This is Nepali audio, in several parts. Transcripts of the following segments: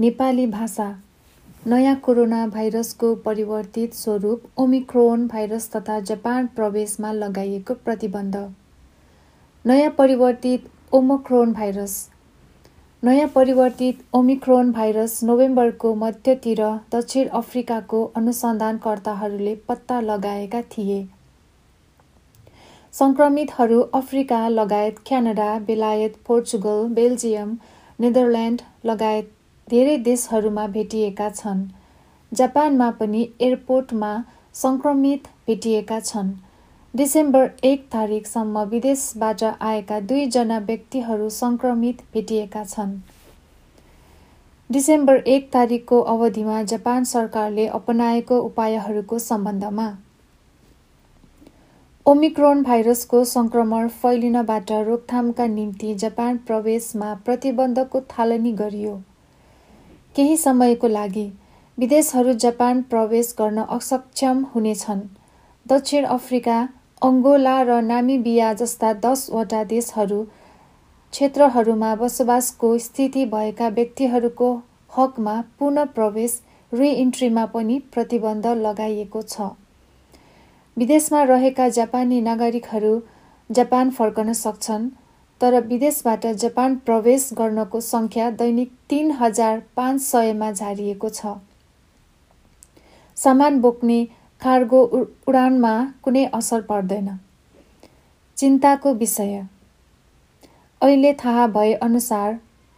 नेपाली भाषा। नयाँ कोरोना भाइरसको परिवर्तित स्वरूप ओमिक्रोन भाइरस तथा जापान प्रवेशमा लगाइएको प्रतिबन्ध। नयाँ परिवर्तित ओमोक्रोन भाइरस। नयाँ परिवर्तित ओमिक्रोन भाइरस नोभेम्बरको मध्यतिर दक्षिण अफ्रिकाको अनुसन्धानकर्ताहरूले पत्ता लगाएका थिए। सङ्क्रमितहरू अफ्रिका लगायत क्यानाडा बेलायत पोर्चुगल बेल्जियम नेदरल्यान्ड लगायत धेरै देशहरूमा भेटिएका छन्। जापानमा पनि एयरपोर्टमा सङ्क्रमित भेटिएका छन्। डिसेम्बर एक तारिकसम्म विदेशबाट आएका दुईजना व्यक्तिहरू सङ्क्रमित भेटिएका छन्। डिसेम्बर एक तारिकको अवधिमा जापान सरकारले अपनाएको उपायहरूको सम्बन्धमा ओमिक्रोन भाइरसको सङ्क्रमण फैलिनबाट रोकथामका निम्ति जापान प्रवेशमा प्रतिबन्धको थालनी गरियो। केही समयको लागि विदेशहरू जापान प्रवेश गर्न असक्षम हुनेछन्। दक्षिण अफ्रिका अङ्गोला र नामिबिया जस्ता दसवटा देशहरू क्षेत्रहरूमा बसोबासको स्थिति भएका व्यक्तिहरूको हकमा पुनः प्रवेश रिइन्ट्रीमा पनि प्रतिबन्ध लगाइएको छ। विदेशमा रहेका जापानी नागरिकहरू जापान फर्कन सक्छन्। तर विदेशबाट जापान प्रवेश गर्नको सङ्ख्या दैनिक तिन हजार पाँच सयमा झारिएको छ। सामान बोक्ने कार्गो उडानमा कुनै असर पर्दैन। चिन्ताको विषय। अहिले थाहा भएअनुसार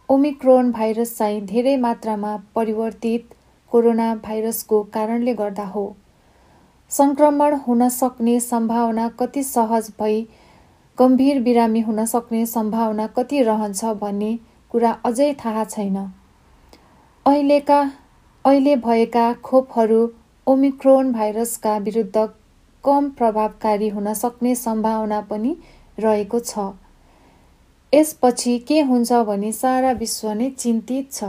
ओमिक्रोन भाइरस चाहिँ धेरै मात्रामा परिवर्तित कोरोना भाइरसको कारणले गर्दा हो। सङ्क्रमण हुन सक्ने सम्भावना कति सहज भई गम्भीर बिरामी हुन सक्ने सम्भावना कति रहन्छ भन्ने कुरा अझै थाहा छैन। अहिलेका अहिले भएका खोपहरू ओमिक्रोन भाइरसका विरुद्ध कम प्रभावकारी हुन सक्ने सम्भावना पनि रहेको छ। यसपछि के हुन्छ भने सारा विश्व नै चिन्तित छ।